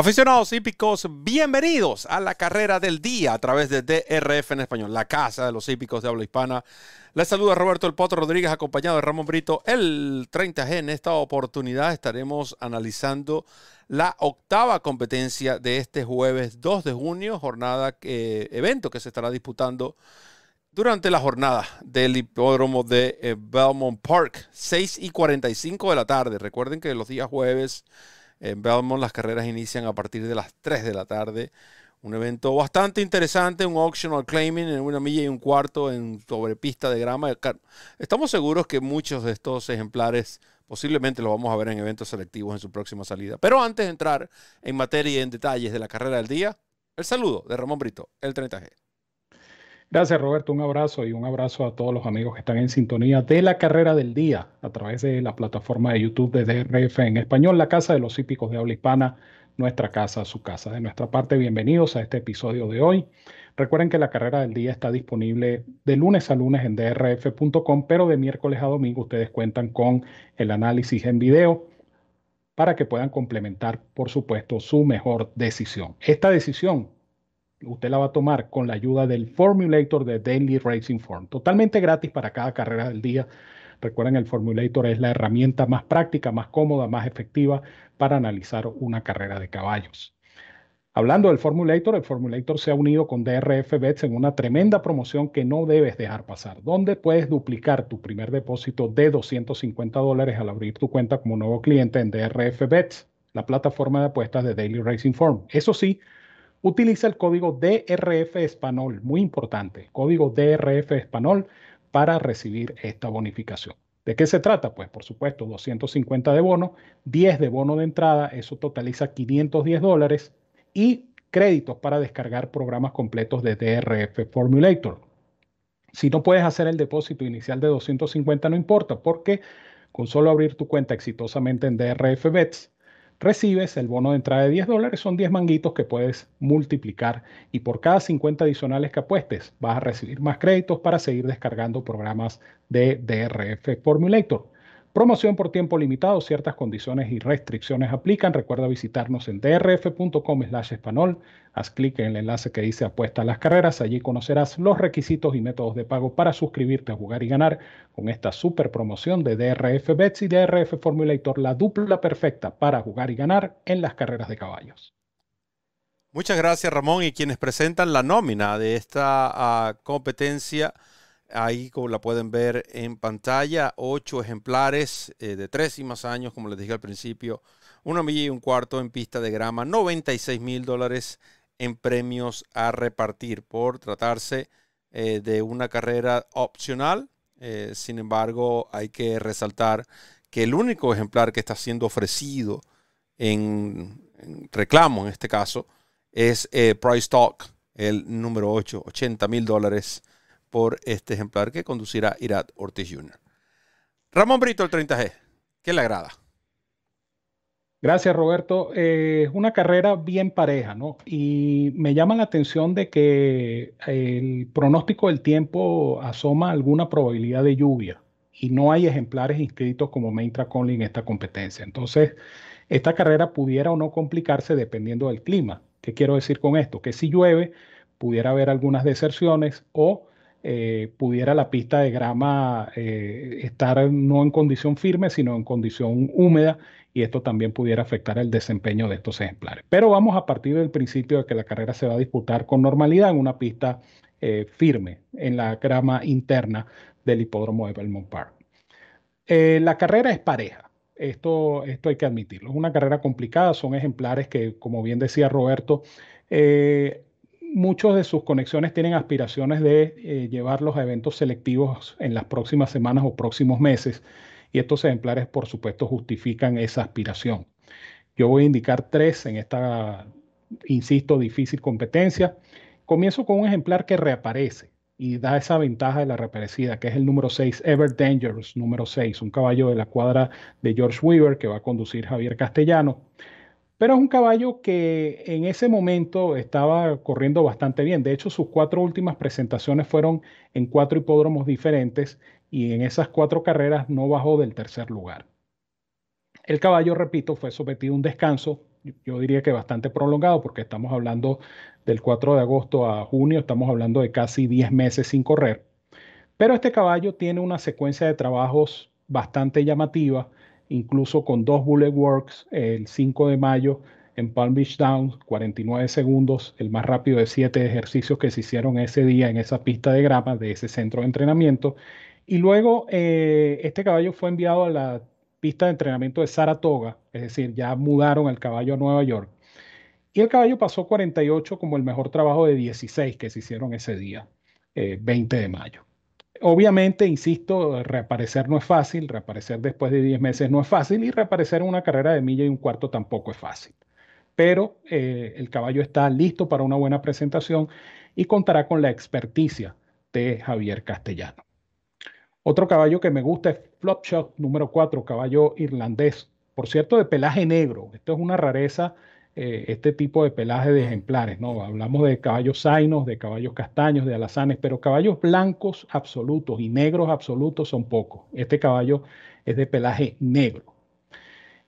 Aficionados hípicos, bienvenidos a la carrera del día a través de DRF en español, la casa de los hípicos de habla hispana. Les saluda Roberto El Potro Rodríguez, acompañado de Ramón Brito, el 30G. En esta oportunidad estaremos analizando la octava competencia de este jueves 2 de junio, jornada, eh, evento que se estará disputando durante la jornada del hipódromo de eh, Belmont Park, 6 y 45 de la tarde. Recuerden que los días jueves en Belmont las carreras inician a partir de las 3 de la tarde. Un evento bastante interesante, un optional claiming en una milla y un cuarto en sobre pista de grama. Estamos seguros que muchos de estos ejemplares posiblemente los vamos a ver en eventos selectivos en su próxima salida. Pero antes de entrar en materia y en detalles de la carrera del día, el saludo de Ramón Brito, el 30G. Gracias Roberto, un abrazo y un abrazo a todos los amigos que están en sintonía de la carrera del día a través de la plataforma de YouTube de DRF en español, la casa de los hípicos de habla hispana, nuestra casa, su casa. De nuestra parte, bienvenidos a este episodio de hoy. Recuerden que la carrera del día está disponible de lunes a lunes en drf.com, pero de miércoles a domingo ustedes cuentan con el análisis en video para que puedan complementar, por supuesto, su mejor decisión. Esta decisión usted la va a tomar con la ayuda del Formulator de Daily Racing Form, totalmente gratis para cada carrera del día. Recuerden, el Formulator es la herramienta más práctica, más cómoda, más efectiva para analizar una carrera de caballos. Hablando del Formulator, el Formulator se ha unido con DRF Bets en una tremenda promoción que no debes dejar pasar, donde puedes duplicar tu primer depósito de 250 dólares al abrir tu cuenta como nuevo cliente en DRF Bets, la plataforma de apuestas de Daily Racing Form. Eso sí, utiliza el código DRF Español, muy importante, código DRF Español para recibir esta bonificación. ¿De qué se trata? Pues por supuesto 250 de bono, 10 de bono de entrada, eso totaliza 510 dólares y créditos para descargar programas completos de DRF Formulator. Si no puedes hacer el depósito inicial de 250 no importa porque con solo abrir tu cuenta exitosamente en DRF Bets recibes el bono de entrada de 10 dólares, son 10 manguitos que puedes multiplicar y por cada 50 adicionales que apuestes vas a recibir más créditos para seguir descargando programas de DRF Formulator. Promoción por tiempo limitado, ciertas condiciones y restricciones aplican. Recuerda visitarnos en drf.com slash español. Haz clic en el enlace que dice apuesta a las carreras. Allí conocerás los requisitos y métodos de pago para suscribirte a jugar y ganar con esta super promoción de DRF Bets y DRF Formulator, la dupla perfecta para jugar y ganar en las carreras de caballos. Muchas gracias Ramón y quienes presentan la nómina de esta ah, competencia Ahí como la pueden ver en pantalla, ocho ejemplares eh, de tres y más años, como les dije al principio, una milla y un cuarto en pista de grama, 96 mil dólares en premios a repartir por tratarse eh, de una carrera opcional. Eh, sin embargo, hay que resaltar que el único ejemplar que está siendo ofrecido en, reclamo, en este caso, es Price Talk, el número 8, 80 mil dólares por este ejemplar que conducirá Irat Ortiz Jr. Ramón Brito, el 30G, ¿qué le agrada? Gracias, Roberto. Eh, es una carrera bien pareja, ¿no? Y me llama la atención de que el pronóstico del tiempo asoma alguna probabilidad de lluvia y no hay ejemplares inscritos como Maintra Conley en esta competencia. Entonces, esta carrera pudiera o no complicarse dependiendo del clima. ¿Qué quiero decir con esto? Que si llueve, pudiera haber algunas deserciones o eh, pudiera la pista de grama eh, estar no en condición firme, sino en condición húmeda, y esto también pudiera afectar el desempeño de estos ejemplares. Pero vamos a partir del principio de que la carrera se va a disputar con normalidad en una pista eh, firme, en la grama interna del hipódromo de Belmont Park. la carrera es pareja. Esto, esto hay que admitirlo. Es una carrera complicada, son ejemplares que, como bien decía Roberto, muchos de sus conexiones tienen aspiraciones de eh, llevarlos a eventos selectivos en las próximas semanas o próximos meses y estos ejemplares por supuesto justifican esa aspiración. Yo voy a indicar tres en esta, insisto, difícil competencia. Comienzo con un ejemplar que reaparece y da esa ventaja de la reaparecida, que es el número 6, Ever Dangerous, número 6, un caballo de la cuadra de George Weaver que va a conducir Javier Castellano. Pero es un caballo que en ese momento estaba corriendo bastante bien. De hecho, sus cuatro últimas presentaciones fueron en cuatro hipódromos diferentes y en esas cuatro carreras no bajó del tercer lugar. El caballo, repito, fue sometido a un descanso yo diría que bastante prolongado porque estamos hablando del 4 de agosto a junio, estamos hablando de casi 10 meses sin correr. Pero este caballo tiene una secuencia de trabajos bastante llamativa, incluso con dos bullet works el 5 de mayo en Palm Beach Downs, 49 segundos, el más rápido de siete ejercicios que se hicieron ese día en esa pista de grama de ese centro de entrenamiento. Y luego eh, este caballo fue enviado a la pista de entrenamiento de Saratoga, es decir, ya mudaron el caballo a Nueva York. Y el caballo pasó 48 como el mejor trabajo de 16 que se hicieron ese día, 20 eh, de mayo. Obviamente, insisto, reaparecer no es fácil, reaparecer después de 10 meses no es fácil y reaparecer en una carrera de milla y un cuarto tampoco es fácil. Pero eh, el caballo está listo para una buena presentación y contará con la experticia de Javier Castellano. Otro caballo que me gusta es Flopshot número 4, caballo irlandés. Por cierto, de pelaje negro. Esto es una rareza, eh, este tipo de pelaje de ejemplares. ¿no? Hablamos de caballos zainos, de caballos castaños, de alazanes, pero caballos blancos absolutos y negros absolutos son pocos. Este caballo es de pelaje negro.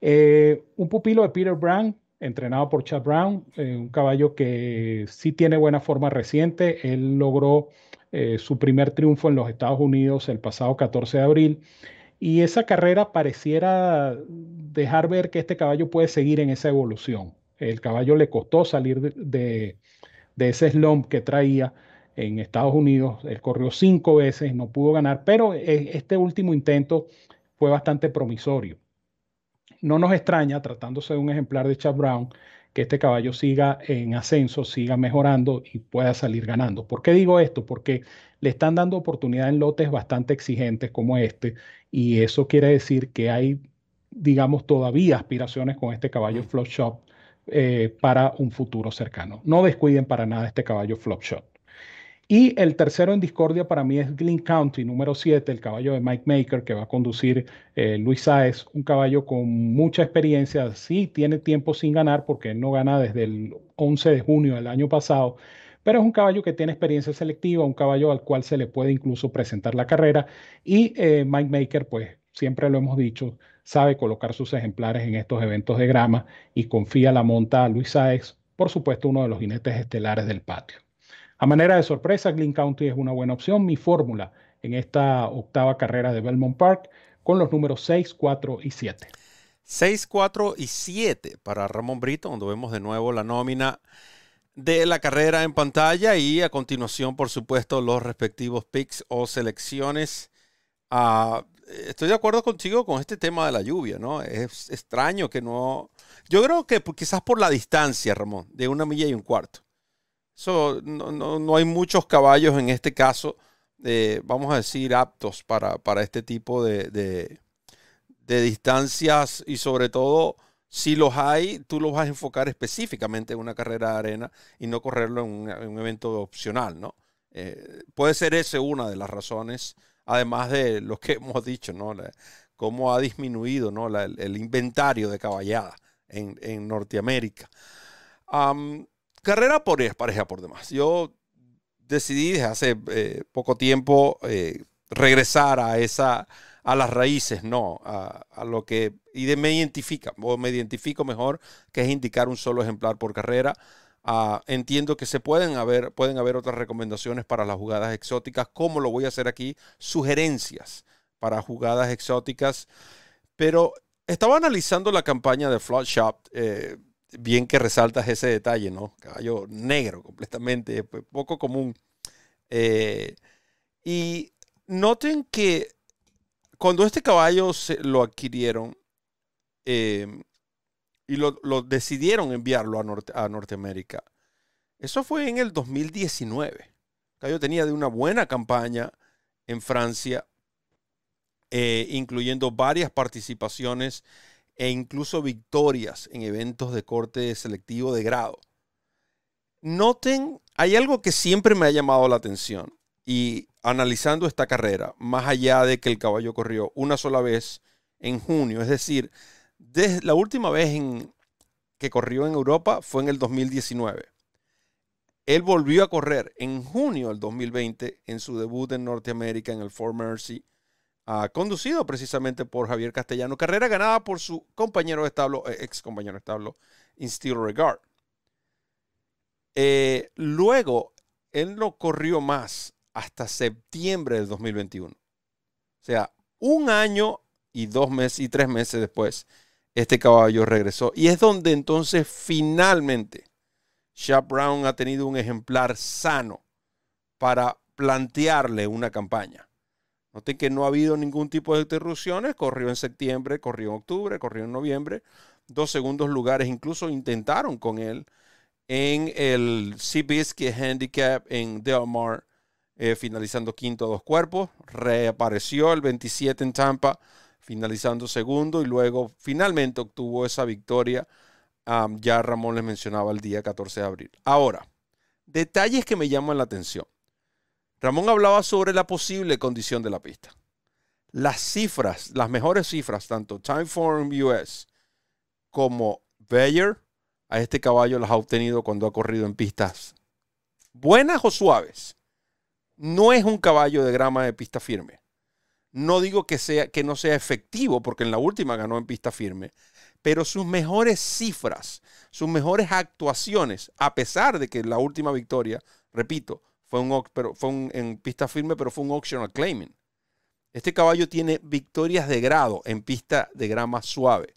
Eh, un pupilo de Peter Brown, entrenado por Chad Brown, eh, un caballo que sí tiene buena forma reciente. Él logró su primer triunfo en los Estados Unidos el pasado 14 de abril. Y esa carrera pareciera dejar ver que este caballo puede seguir en esa evolución. El caballo le costó salir de, ese slump que traía en Estados Unidos. Él corrió cinco veces, no pudo ganar, pero e, este último intento fue bastante promisorio. No nos extraña, tratándose de un ejemplar de Chad Brown, que este caballo siga en ascenso, siga mejorando y pueda salir ganando. ¿Por qué digo esto? Porque le están dando oportunidad en lotes bastante exigentes como este y eso quiere decir que hay, digamos, todavía aspiraciones con este caballo Flop Shop eh, para un futuro cercano. No descuiden para nada este caballo Flop Shop. Y el tercero en discordia para mí es Glen County, número 7, el caballo de Mike Maker que va a conducir eh, Luis Saez, un caballo con mucha experiencia. Sí, tiene tiempo sin ganar porque no gana desde el 11 de junio del año pasado, pero es un caballo que tiene experiencia selectiva, un caballo al cual se le puede incluso presentar la carrera. Y eh, Mike Maker, pues siempre lo hemos dicho, sabe colocar sus ejemplares en estos eventos de grama y confía la monta a Luis Saez, por supuesto uno de los jinetes estelares del patio. A manera de sorpresa, Glen County es una buena opción. Mi fórmula en esta octava carrera de Belmont Park con los números 6, 4 y 7. 6, 4 y 7 para Ramón Brito, donde vemos de nuevo la nómina de la carrera en pantalla y a continuación, por supuesto, los respectivos picks o selecciones. Ah, estoy de acuerdo contigo con este tema de la lluvia, ¿no? Es extraño que no... Yo creo que quizás por la distancia, Ramón, de una milla y un cuarto no, hay muchos caballos en este caso, eh, vamos a decir, aptos para, este tipo de, distancias y sobre todo, si los hay, tú los vas a enfocar específicamente en una carrera de arena y no correrlo en un, evento opcional, ¿no? Eh, puede ser esa una de las razones, además de lo que hemos dicho, ¿no? cómo ha disminuido ¿no? el, inventario de caballada en, Norteamérica. Carrera por pareja por demás. Yo decidí desde hace eh, poco tiempo eh, regresar a esa a las raíces, no, a, lo que y de, me identifica, o me identifico mejor, que es indicar un solo ejemplar por carrera. Ah, entiendo que se pueden haber, pueden haber otras recomendaciones para las jugadas exóticas, como lo voy a hacer aquí, sugerencias para jugadas exóticas, pero estaba analizando la campaña de Flood Shop, eh, bien que resaltas ese detalle, ¿no? Caballo negro completamente, pues, poco común. Eh, y noten que cuando este caballo se lo adquirieron em, y lo, decidieron enviarlo a, a, Norteamérica, eso fue en el 2019. El caballo tenía de una buena campaña en Francia, eh, incluyendo varias participaciones e incluso victorias en eventos de corte selectivo de grado. Noten, hay algo que siempre me ha llamado la atención y analizando esta carrera, más allá de que el caballo corrió una sola vez en junio, es decir, la última vez que corrió en Europa fue en el 2019. Él volvió a correr en junio del 2020 en su debut en Norteamérica en el Fort Mercy conducido precisamente por Javier Castellano. Carrera ganada por su compañero de establo, eh, ex compañero de establo, in still regard. Eh, luego, él no corrió más hasta septiembre del 2021. O sea, un año y dos meses y tres meses después, este caballo regresó. Y es donde entonces finalmente Sharp Brown ha tenido un ejemplar sano para plantearle una campaña. Noten que no ha habido ningún tipo de interrupciones. Corrió en septiembre, corrió en octubre, corrió en noviembre. Dos segundos lugares incluso intentaron con él en el Seabiscuit Handicap en Del Mar, eh, finalizando quinto a dos cuerpos. Reapareció el 27 en Tampa, finalizando segundo y luego finalmente obtuvo esa victoria. ya Ramón les mencionaba el día 14 de abril. Ahora, detalles que me llaman la atención. Ramón hablaba sobre la posible condición de la pista. Las cifras, las mejores cifras, tanto Timeform US como Bayer, a este caballo las ha obtenido cuando ha corrido en pistas buenas o suaves. No es un caballo de grama de pista firme. No digo que, sea, que no sea efectivo, porque en la última ganó en pista firme, pero sus mejores cifras, sus mejores actuaciones, a pesar de que la última victoria, repito, fue, un, pero fue un, en pista firme, pero fue un optional claiming. Este caballo tiene victorias de grado en pista de grama suave.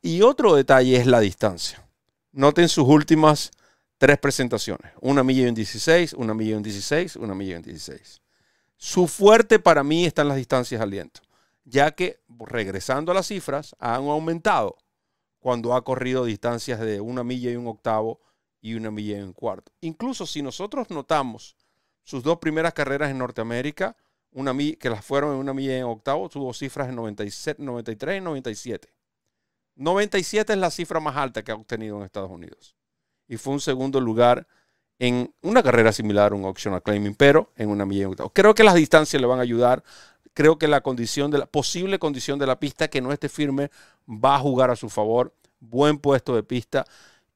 Y otro detalle es la distancia. Noten sus últimas tres presentaciones. Una milla en 16, una milla en 16, una milla en 16. Su fuerte para mí están las distancias aliento, ya que regresando a las cifras, han aumentado cuando ha corrido distancias de una milla y un octavo y una milla y un cuarto. Incluso si nosotros notamos sus dos primeras carreras en Norteamérica, una que las fueron en una milla en octavo, tuvo cifras en 97, 93 y 97. 97 es la cifra más alta que ha obtenido en Estados Unidos. Y fue un segundo lugar en una carrera similar a un optional claiming, pero en una milla octavo. Creo que las distancias le van a ayudar. Creo que la condición de la posible condición de la pista que no esté firme va a jugar a su favor. Buen puesto de pista.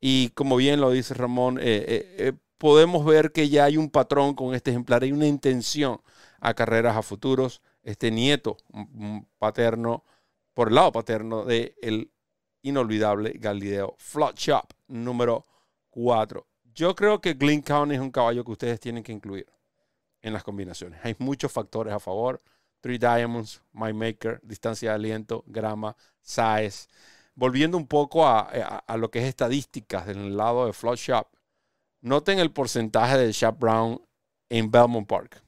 Y como bien lo dice Ramón, eh, eh, eh, podemos ver que ya hay un patrón con este ejemplar, hay una intención a carreras a futuros. Este nieto paterno, por el lado paterno del el inolvidable Galileo Flot Shop número 4. Yo creo que Glen County es un caballo que ustedes tienen que incluir en las combinaciones. Hay muchos factores a favor. Three Diamonds, My Maker, distancia de aliento, grama, size. Volviendo un poco a, a lo que es estadísticas del lado de Flot Shop, Noten el porcentaje de Shap Brown en Belmont Park.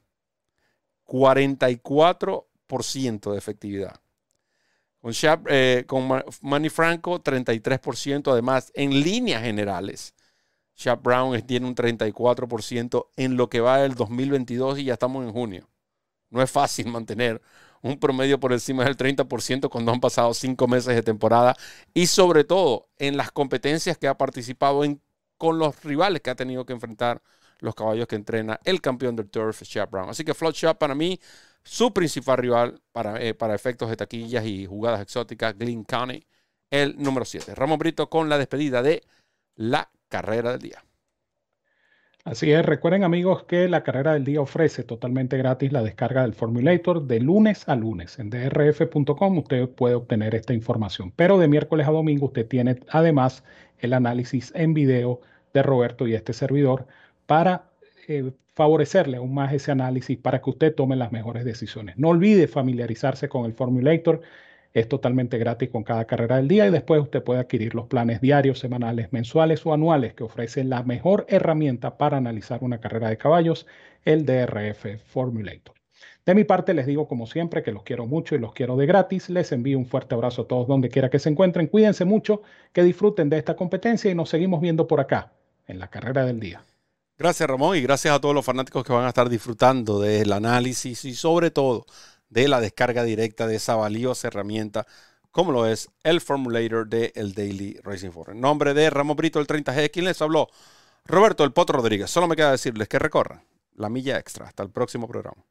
44% de efectividad. Con, eh, con Manny Franco, 33%. Además, en líneas generales, Shap Brown tiene un 34% en lo que va del 2022 y ya estamos en junio. No es fácil mantener un promedio por encima del 30% cuando han pasado cinco meses de temporada y sobre todo en las competencias que ha participado en con los rivales que ha tenido que enfrentar los caballos que entrena el campeón del turf, Chap Brown. Así que Flood Shop para mí, su principal rival para, eh, para efectos de taquillas y jugadas exóticas, Glen County, el número 7. Ramón Brito con la despedida de la carrera del día. Así es, recuerden amigos que la carrera del día ofrece totalmente gratis la descarga del Formulator de lunes a lunes. En drf.com usted puede obtener esta información, pero de miércoles a domingo usted tiene además el análisis en video de Roberto y este servidor para eh, favorecerle aún más ese análisis para que usted tome las mejores decisiones. No olvide familiarizarse con el Formulator. Es totalmente gratis con cada carrera del día y después usted puede adquirir los planes diarios, semanales, mensuales o anuales que ofrecen la mejor herramienta para analizar una carrera de caballos, el DRF Formulator. De mi parte les digo como siempre que los quiero mucho y los quiero de gratis. Les envío un fuerte abrazo a todos donde quiera que se encuentren. Cuídense mucho, que disfruten de esta competencia y nos seguimos viendo por acá en la carrera del día. Gracias Ramón y gracias a todos los fanáticos que van a estar disfrutando del análisis y sobre todo de la descarga directa de esa valiosa herramienta como lo es el formulator de el Daily Racing Forum. En nombre de Ramón Brito, el 30G, quien les habló, Roberto El Potro Rodríguez. Solo me queda decirles que recorran la milla extra. Hasta el próximo programa.